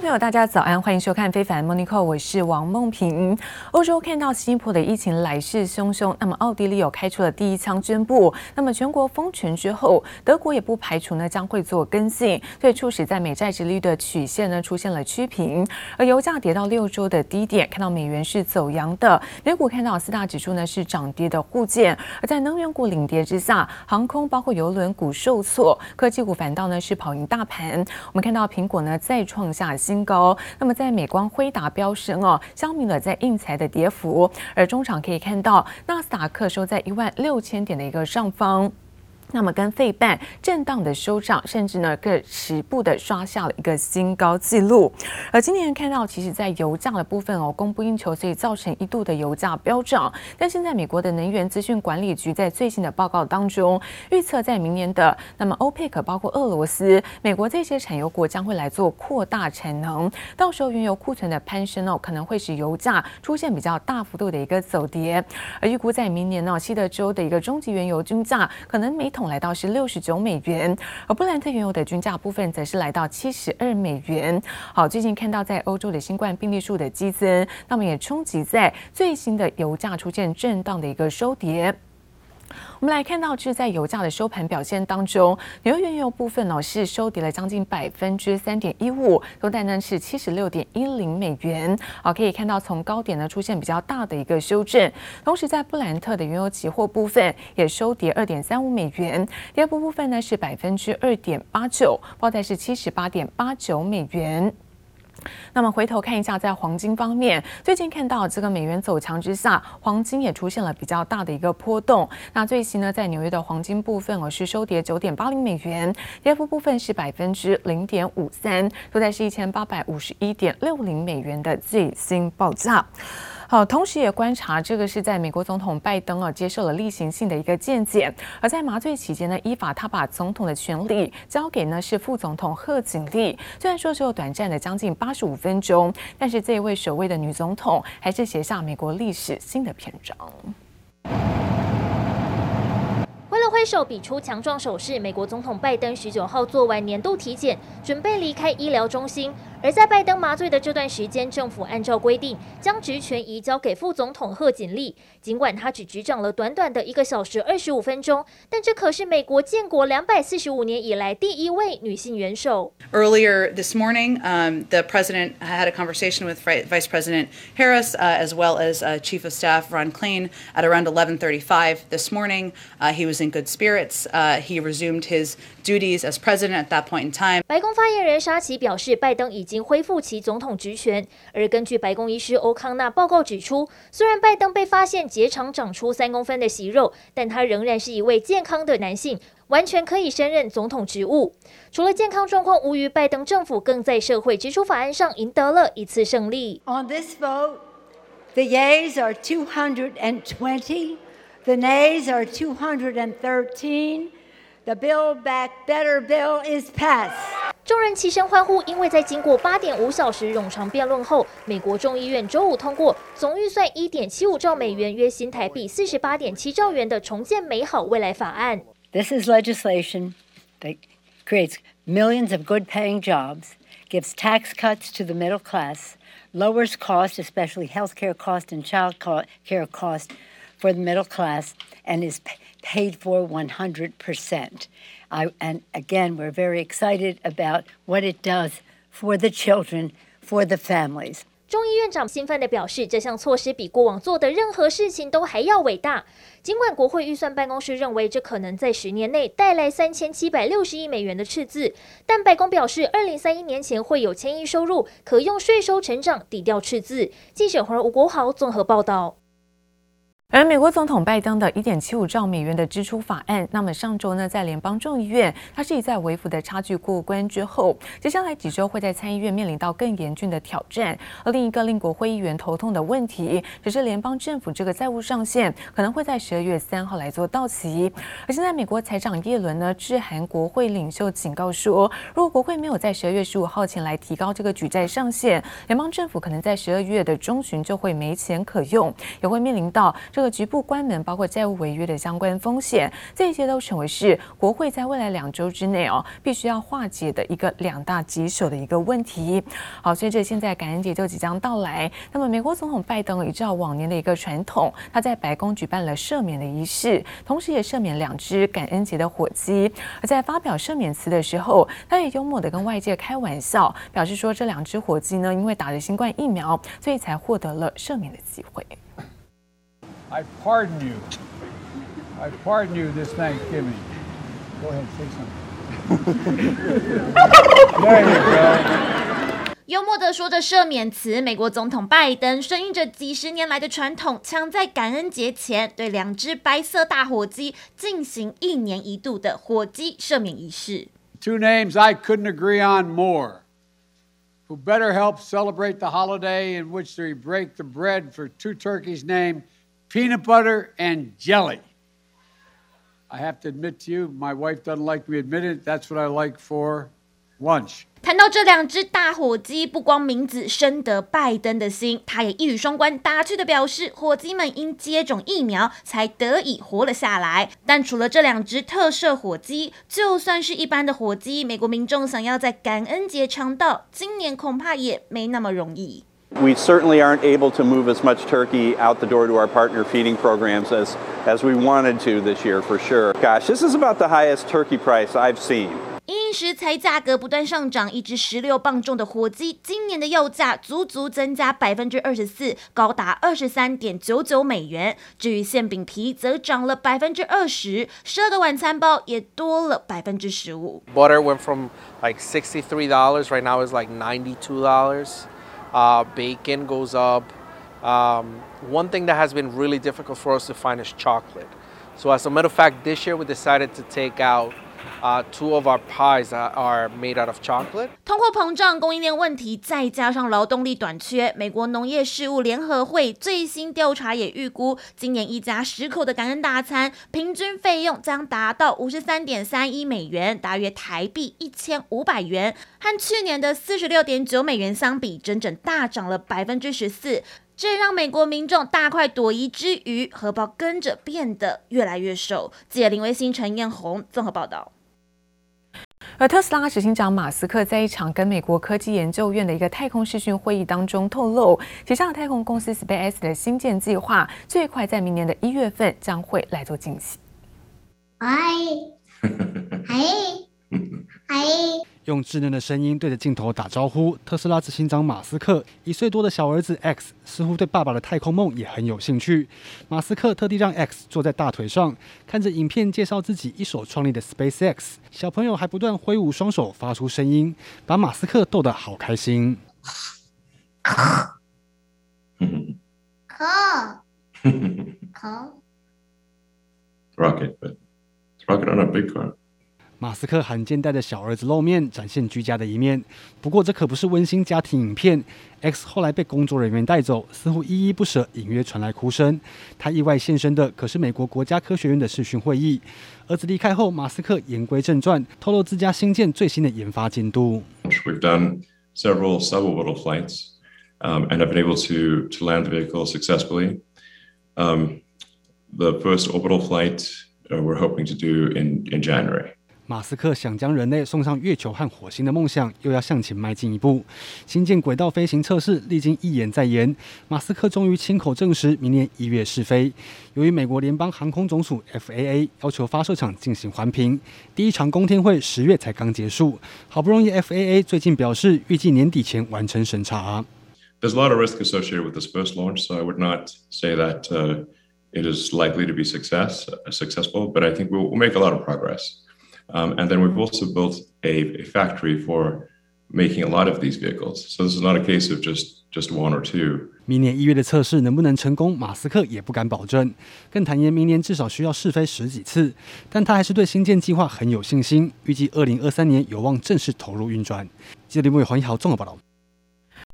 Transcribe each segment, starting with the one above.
朋友，大家早安，欢迎收看《非凡 Morning Call》，我是王梦萍。欧洲看到新加坡的疫情来势汹汹，那么奥地利有开出了第一枪宣布，那么全国封城之后，德国也不排除呢将会做跟进，所以促使在美债值率的曲线呢出现了趋平，而油价跌到六周的低点，看到美元是走阳的，美股看到四大指数呢是涨跌的互见，而在能源股领跌之下，航空包括邮轮股受挫，科技股反倒呢是跑赢大盘。我们看到苹果呢再创下新高，那么在美光、辉达飙升哦，消弭了在硬材的跌幅，而中场可以看到纳斯达克收在一万六千点的一个上方。那么跟费半震荡的收涨，甚至呢更实步的刷下了一个新高纪录。而今年看到，其实在油价的部分哦，供不应求，所以造成一度的油价飙涨。但现在美国的能源资讯管理局在最新的报告当中预测，在明年的那么欧佩克包括俄罗斯、美国这些产油国将会来做扩大产能，到时候原油库存的攀升哦，可能会使油价出现比较大幅度的一个走跌。而预估在明年呢，西德州的一个终极原油均价可能每桶来到是六十九美元，而布兰特原油的均价部分则是来到七十二美元。好，最近看到在欧洲的新冠病例数的激增，那么也冲击在最新的油价出现震荡的一个收跌。我们来看到，就是在油价的收盘表现当中，纽约原油部分呢是收跌了将近百分之三点一五，收在呢是七十六点一零美元。好，可以看到从高点呢出现比较大的一个修正。同时，在布兰特的原油期货部分也收跌二点三五美元，第二波部分呢是百分之二点八九，报在是七十八点八九美元。那么回头看一下，在黄金方面，最近看到这个美元走强之下，黄金也出现了比较大的一个波动。那最新呢，在纽约的黄金部分，我是收跌九点八零美元，跌幅部分是百分之零点五三，都在是一千八百五十一点六零美元的最新报价。好，同时也观察这个是在美国总统拜登啊接受了例行性的一个健检，而在麻醉期间呢，依法他把总统的权力交给呢是副总统贺锦丽，虽然说只有短暂的将近八十五分钟，但是这一位首位的女总统还是写下美国历史新的篇章。挥了挥手，比出强壮手势，美国总统拜登十九号做完年度体检，准备离开医疗中心。而在拜登麻醉的这段时间，政府按照规定将职权移交给副总统贺锦丽。尽管他只执掌了短短的一个小时二十五分钟，但这可是美国建国两百四十五年以来第一位女性元首。Earlier this morning, um, the president had a conversation with Vice President Harris, uh, as well as uh, Chief of Staff Ron Klain at around 11:35 this morning. Uh, he was in good spirits. Uh, he resumed his duties as president at that point in time. 白宫发言人沙奇表示，拜登已经恢复其总统职权。而根据白宫医师欧康纳报告指出，虽然拜登被发现结肠长出三公分的息肉，但他仍然是一位健康的男性，完全可以胜任总统职务。除了健康状况无虞，拜登政府更在社会支出法案上赢得了一次胜利。On this vote, the yeas are 220, the nays are 213. The Build Back Better bill is passed. 众人齐声欢呼，因为在经过八点五小时冗长辩论后，美国众议院周五通过总预算一点七五兆美元（约新台币四十八点七兆元）的重建美好未来法案。This is legislation that creates millions of good-paying jobs, gives tax cuts to the middle class, lowers costs, especially health care costs and child care costs for the middle class, and is paid for 100%. I, and again, we're very excited about what it does for the children, for the families. 众议院长兴奋地表示，这项措施比过往做的任何事情都还要伟大。尽管国会预算办公室认为这可能在十年内带来三千七百六十亿美元的赤字，但白宫表示，二零三一年前会有千亿收入，可用税收成长抵掉赤字。记者黄吴国豪综合报道。而美国总统拜登的一点七五兆美元的支出法案，那么上周呢，在联邦众议院，它是以在微幅的差距过关之后，接下来几周会在参议院面临到更严峻的挑战。而另一个令国会议员头痛的问题，只是联邦政府这个债务上限可能会在十二月三号来做到期。而现在美国财长耶伦呢，致函国会领袖，警告说，如果国会没有在十二月十五号前来提高这个举债上限，联邦政府可能在十二月的中旬就会没钱可用，也会面临到。这个局部关门，包括债务违约的相关风险，这些都成为是国会在未来两周之内哦，必须要化解的一个两大棘手的一个问题。好，随着现在感恩节就即将到来，那么美国总统拜登依照往年的一个传统，他在白宫举办了赦免的仪式，同时也赦免两只感恩节的火鸡。而在发表赦免词的时候，他也幽默地跟外界开玩笑，表示说这两只火鸡呢，因为打了新冠疫苗，所以才获得了赦免的机会。I pardon you. I pardon you this Thanksgiving. Go ahead, say something. There you go. 幽默地说着赦免词，美国总统拜登顺应着几十年来的传统，抢在感恩节前对两只白色大火鸡进行一年一度的火鸡赦免仪式。Two names I couldn't agree on more. Who better help celebrate the holiday in which we break the bread for two turkeys named Peanut butter and jelly. I have to admit to you, my wife doesn't like me admit it. That's what I like for lunch. 谈到这两只大火鸡，不光名字深得拜登的心，他也一语双关，打趣的表示，火鸡们因接种疫苗才得以活了下来。但除了这两只特色火鸡，就算是一般的火鸡，美国民众想要在感恩节尝到，今年恐怕也没那么容易。We certainly aren't able to move as much turkey out the door to our partner feeding programs as, as we wanted to this year, for sure. Gosh, this is about the highest turkey price I've seen. 因食材价格不断上涨，一只十六磅重的火鸡，今年的肉价足足增加百分之二十四，高达二十三点九九美元。至于馅饼皮，则涨了百分之二十，十二个晚餐包也多了百分之十五。Butter went from like sixty three dollars, right now is like ninety two dollars. Uh, bacon goes up. Um, one thing that has been really difficult for us to find is chocolate. So as a matter of fact, this year we decided to take out uh, two of our pies are made out of chocolate. 通货膨胀、供应链问题，再加上劳动力短缺，美国农业事务联合会最新调查也预估，今年一家十口的感恩大餐平均费用将达到五十三点三一美元，大约台币一千五百元，和去年的四十六点九美元相比，整整大涨了百分之十四。这也让美国民众大快朵颐之余，荷包跟着变得越来越瘦。记者林维新、陈彦宏综合报道。而特斯拉执行长马斯克在一场跟美国科技研究院的一个太空视讯会议当中透露，旗下的太空公司 SpaceX 的新建计划最快在明年的一月份将会来做惊喜。嗨，嗨，嗨。用稚嫩的声音对着镜头打招呼，特斯拉执行长马斯克一岁多的小儿子 X 似乎对爸爸的太空梦也很有兴趣。马斯克特地让 X 坐在大腿上，看着影片介绍自己一手创立的 SpaceX。小朋友还不断挥舞双手，发出声音，把马斯克逗得好开心。可，可，Rocket，but，Rocket on a big car。马斯克罕见带着小儿子露面，展现居家的一面。不过，这可不是温馨家庭影片。X 后来被工作人员带走，似乎依依不舍，隐约传来哭声。他意外现身的可是美国国家科学院的视讯会议。儿子离开后，马斯克言归正传，透露自家星舰最新的研发进度。We've done several suborbital flights, um, and have been able to to land the vehicle successfully. Um, the first orbital flight, we're hoping to do in in January. 马斯克想将人类送上月球和火星的梦想，又要向前迈进一步。新建轨道飞行测试历经一延再延，马斯克终于亲口证实，明年一月试飞。由于美国联邦航空总署 FAA 要求发射场进行环评，第一场公听会十月才刚结束。好不容易 FAA 最近表示，预计年底前完成审查。There's a lot of risk associated with this first launch, so I would not say that it is likely to be success successful, but I think we'll make a lot of progress. Um, and then we've also built a, a factory for making a lot of these vehicles. So this is not a case of just just one or two. 明年一月的测试能不能成功，马斯克也不敢保证，更坦言明年至少需要试飞十几次。但他还是对新建计划很有信心，预计二零二三年有望正式投入运转。记者李木伟、黄一豪综合报道。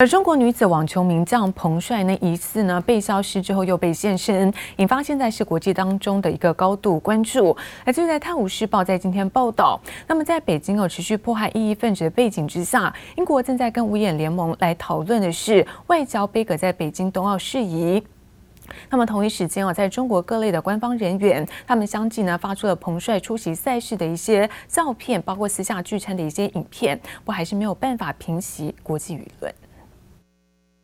而中国女子网球名将彭帅呢，疑似呢被消失之后又被现身，引发现在是国际当中的一个高度关注。而就在《泰晤士报》在今天报道，那么在北京有持续迫害异议分子的背景之下，英国正在跟五眼联盟来讨论的是外交杯葛在北京冬奥事宜。那么同一时间哦，在中国各类的官方人员，他们相继呢发出了彭帅出席赛事的一些照片，包括私下聚餐的一些影片，不过还是没有办法平息国际舆论。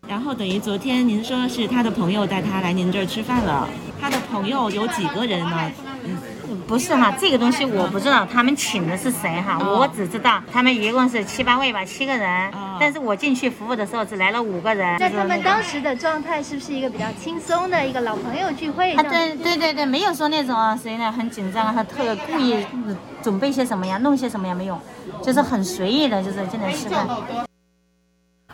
然后等于昨天您说是他的朋友带他来您这儿吃饭了，他的朋友有几个人呢？嗯不是哈，这个东西我不知道他们请的是谁哈，哦、我只知道他们一共是七八位吧，七个人。哦、但是我进去服务的时候只来了五个人。在他们当时的状态是不是一个比较轻松的一个老朋友聚会？啊，对对对对，没有说那种啊，谁呢很紧张，他特故意准备些什么呀，弄些什么呀，没有，就是很随意的，就是进来吃饭。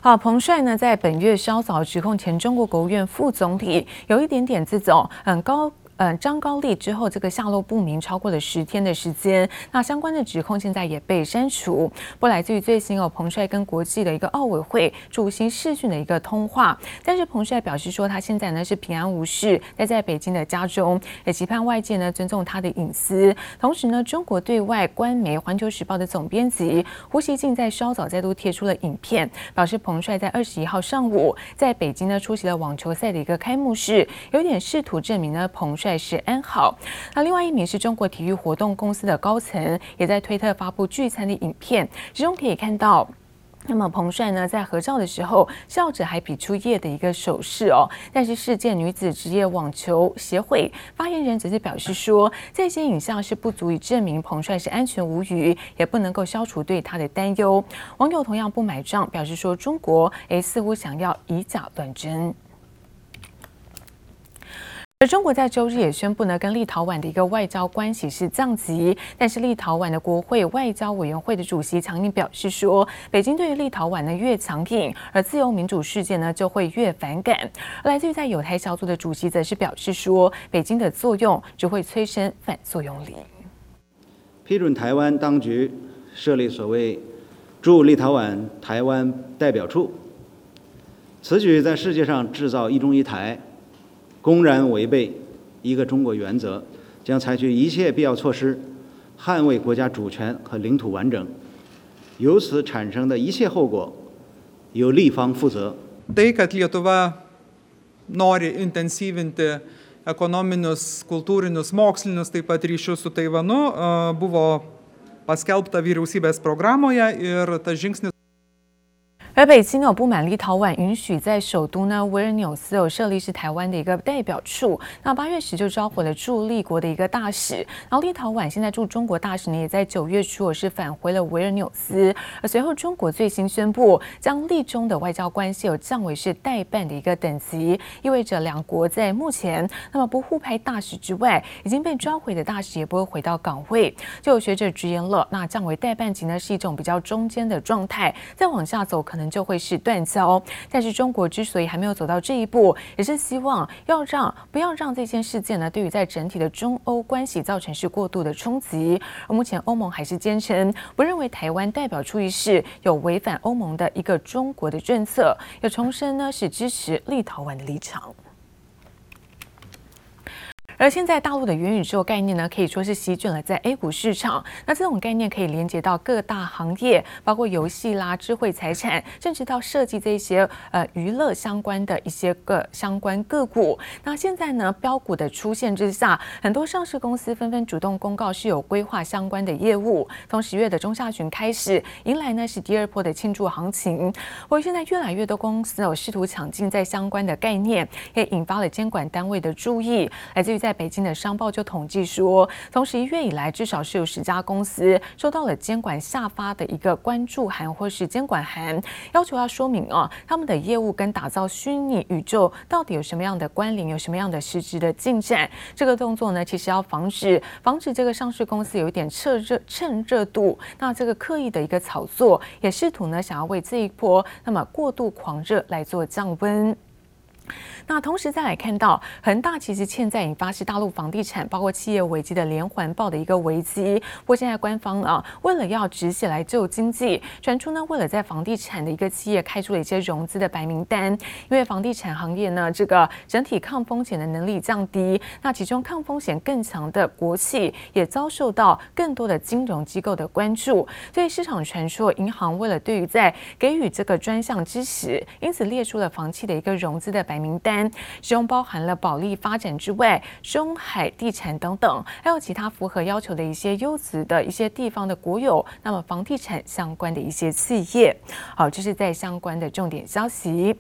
好，彭帅呢，在本月稍早指控前中国国务院副总理有一点点这种很高。嗯，张高丽之后，这个下落不明超过了十天的时间，那相关的指控现在也被删除。不来自于最新哦，彭帅跟国际的一个奥委会主席视讯的一个通话，但是彭帅表示说，他现在呢是平安无事，待在北京的家中，也期盼外界呢尊重他的隐私。同时呢，中国对外官媒《环球时报》的总编辑胡锡进在稍早再度贴出了影片，表示彭帅在二十一号上午在北京呢出席了网球赛的一个开幕式，有点试图证明呢彭帅。是安好。那另外一名是中国体育活动公司的高层，也在推特发布聚餐的影片，其中可以看到，那么彭帅呢在合照的时候笑着，还比出耶的一个手势哦。但是世界女子职业网球协会发言人则是表示说，这些影像是不足以证明彭帅是安全无虞，也不能够消除对他的担忧。网友同样不买账，表示说中国诶似乎想要以假乱真。而中国在周日也宣布呢，跟立陶宛的一个外交关系是降级。但是立陶宛的国会外交委员会的主席强硬表示说，北京对于立陶宛呢越强硬，而自由民主世界呢就会越反感。而来自于在友台小组的主席则是表示说，北京的作用只会催生反作用力。批准台湾当局设立所谓驻立陶宛台湾代表处，此举在世界上制造一中一台。公然违背一个中国原则，将采取一切必要措施，捍卫国家主权和领土完整。由此产生的一切后果，由立方负责。Tai, kad Lietuva nori intensyvinti ekonominius, kultūrinius, mokslinius, taip pat ryšius su Taivanu, buvo paskelbta vyriausybės programoje ir tas žingsnis. 而北京有不满立陶宛允许在首都呢维尔纽斯有设立是台湾的一个代表处，那八月时就召回了驻立国的一个大使，然后立陶宛现在驻中国大使呢也在九月初是返回了维尔纽斯，而随后中国最新宣布将立中的外交关系有降为是代办的一个等级，意味着两国在目前那么不互派大使之外，已经被召回的大使也不会回到岗位，就有学者直言了，那降为代办级呢是一种比较中间的状态，再往下走可能。就会是断交，但是中国之所以还没有走到这一步，也是希望要让不要让这件事件呢，对于在整体的中欧关系造成是过度的冲击。而目前欧盟还是坚称不认为台湾代表处一事有违反欧盟的一个中国的政策，也重申呢是支持立陶宛的立场。而现在大陆的元宇宙概念呢，可以说是席卷了在 A 股市场。那这种概念可以连接到各大行业，包括游戏啦、智慧财产，甚至到设计这些呃娱乐相关的一些个相关个股。那现在呢，标股的出现之下，很多上市公司纷纷主动公告是有规划相关的业务。从十月的中下旬开始，迎来呢是第二波的庆祝行情。我现在越来越多公司有试图抢进在相关的概念，也引发了监管单位的注意，来自于在。北京的商报就统计说，从十一月以来，至少是有十家公司收到了监管下发的一个关注函或是监管函，要求要说明啊，他们的业务跟打造虚拟宇宙到底有什么样的关联，有什么样的实质的进展。这个动作呢，其实要防止防止这个上市公司有一点趁热趁热度，那这个刻意的一个炒作，也试图呢想要为这一波那么过度狂热来做降温。那同时再来看到恒大其实现在引发是大陆房地产包括企业危机的连环爆的一个危机。不过现在官方啊，为了要止血来救经济，传出呢为了在房地产的一个企业开出了一些融资的白名单，因为房地产行业呢这个整体抗风险的能力降低，那其中抗风险更强的国企也遭受到更多的金融机构的关注，所以市场传说银行为了对于在给予这个专项支持，因此列出了房企的一个融资的白名单，其中包含了保利发展之外，中海地产等等，还有其他符合要求的一些优质的一些地方的国有，那么房地产相关的一些企业。好，这是在相关的重点消息。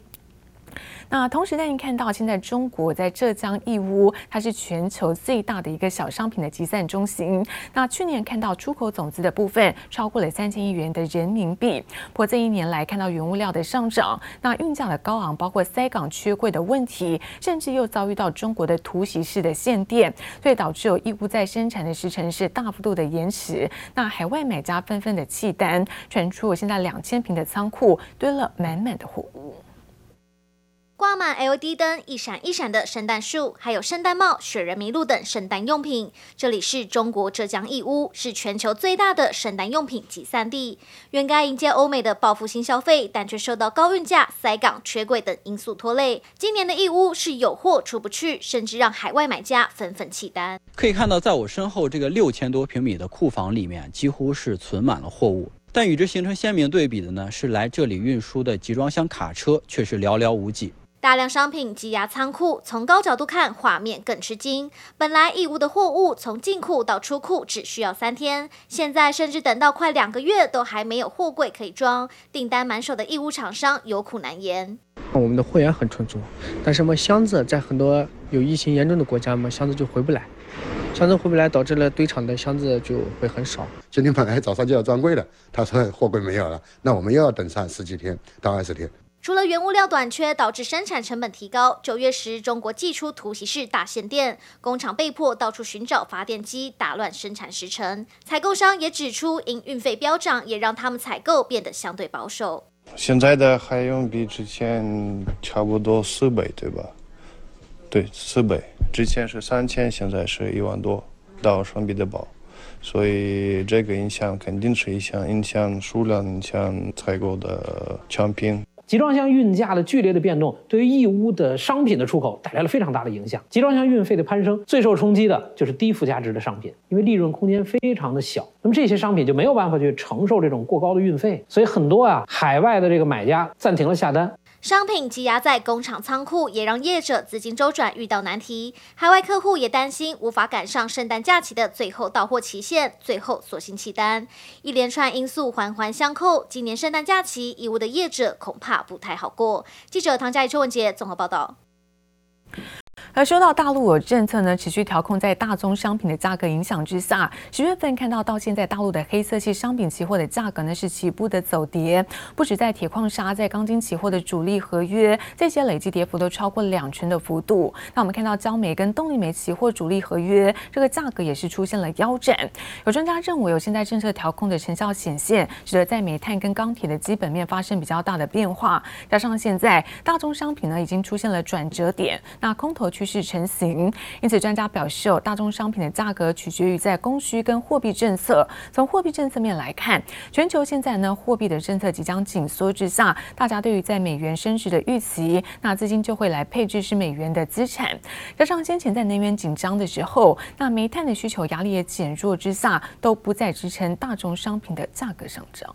那同时，带您看到现在中国在浙江义乌，它是全球最大的一个小商品的集散中心。那去年看到出口总值的部分超过了三千亿元的人民币。不过这一年来看到原物料的上涨，那运价的高昂，包括塞港缺柜的问题，甚至又遭遇到中国的突袭式的限电，所以导致有义乌在生产的时程是大幅度的延迟。那海外买家纷纷的弃单，传出现在两千平的仓库堆了满满的货物。挂满 LED 灯，一闪一闪的圣诞树，还有圣诞帽、雪人麋鹿等圣诞用品。这里是中国浙江义乌，是全球最大的圣诞用品集散地。原该迎接欧美的报复性消费，但却受到高运价、塞港、缺柜等因素拖累。今年的义乌是有货出不去，甚至让海外买家纷纷弃单。可以看到，在我身后这个六千多平米的库房里面，几乎是存满了货物。但与之形成鲜明对比的呢，是来这里运输的集装箱卡车却是寥寥无几。大量商品积压仓库，从高角度看，画面更吃惊。本来义乌的货物从进库到出库只需要三天，现在甚至等到快两个月都还没有货柜可以装，订单满手的义乌厂商有苦难言。我们的货源很充足，但是嘛，箱子在很多有疫情严重的国家嘛，箱子就回不来，箱子回不来，导致了堆场的箱子就会很少。今天本来早上就要装柜的，他说货柜没有了，那我们又要等上十几天到二十天。除了原物料短缺导致生产成本提高，九月时中国祭出突袭式大限电，工厂被迫到处寻找发电机，打乱生产时程。采购商也指出，因运费飙涨，也让他们采购变得相对保守。现在的海运比之前差不多四倍，对吧？对，四倍。之前是三千，现在是一万多，到双倍的保，所以这个影响肯定是影响影响数量，影响采购的产品。集装箱运价的剧烈的变动，对于义乌的商品的出口带来了非常大的影响。集装箱运费的攀升，最受冲击的就是低附加值的商品，因为利润空间非常的小，那么这些商品就没有办法去承受这种过高的运费，所以很多啊海外的这个买家暂停了下单。商品积压在工厂仓库，也让业者资金周转遇到难题。海外客户也担心无法赶上圣诞假期的最后到货期限，最后索性弃单。一连串因素环环相扣，今年圣诞假期，义乌的业者恐怕不太好过。记者唐佳怡、邱文杰综合报道。而说到大陆有政策呢，持续调控在大宗商品的价格影响之下，十月份看到到现在大陆的黑色系商品期货的价格呢是起步的走跌，不止在铁矿砂、在钢筋期货的主力合约，这些累计跌幅都超过两成的幅度。那我们看到焦煤跟动力煤期货主力合约，这个价格也是出现了腰斩。有专家认为，有现在政策调控的成效显现，使得在煤炭跟钢铁的基本面发生比较大的变化，加上现在大宗商品呢已经出现了转折点，那空头头趋势成型，因此专家表示，哦，大宗商品的价格取决于在供需跟货币政策。从货币政策面来看，全球现在呢货币的政策即将紧缩之下，大家对于在美元升值的预期，那资金就会来配置是美元的资产。加上先前在能源紧张的时候，那煤炭的需求压力也减弱之下，都不再支撑大宗商品的价格上涨。